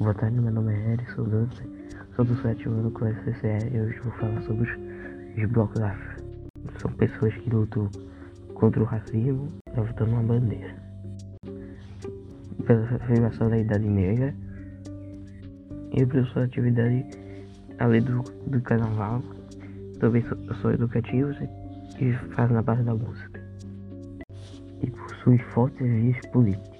Boa tarde, meu nome é Eric, sou dança, sou do sétimo ano do Colégio CCR e hoje vou falar sobre os, os blocos afro. São pessoas que lutam contra o racismo levantando uma bandeira. Pela afirmação da idade negra e pela sua atividade além do, do carnaval, também são, são educativos e fazem na base da música. E possui fortes vias políticas.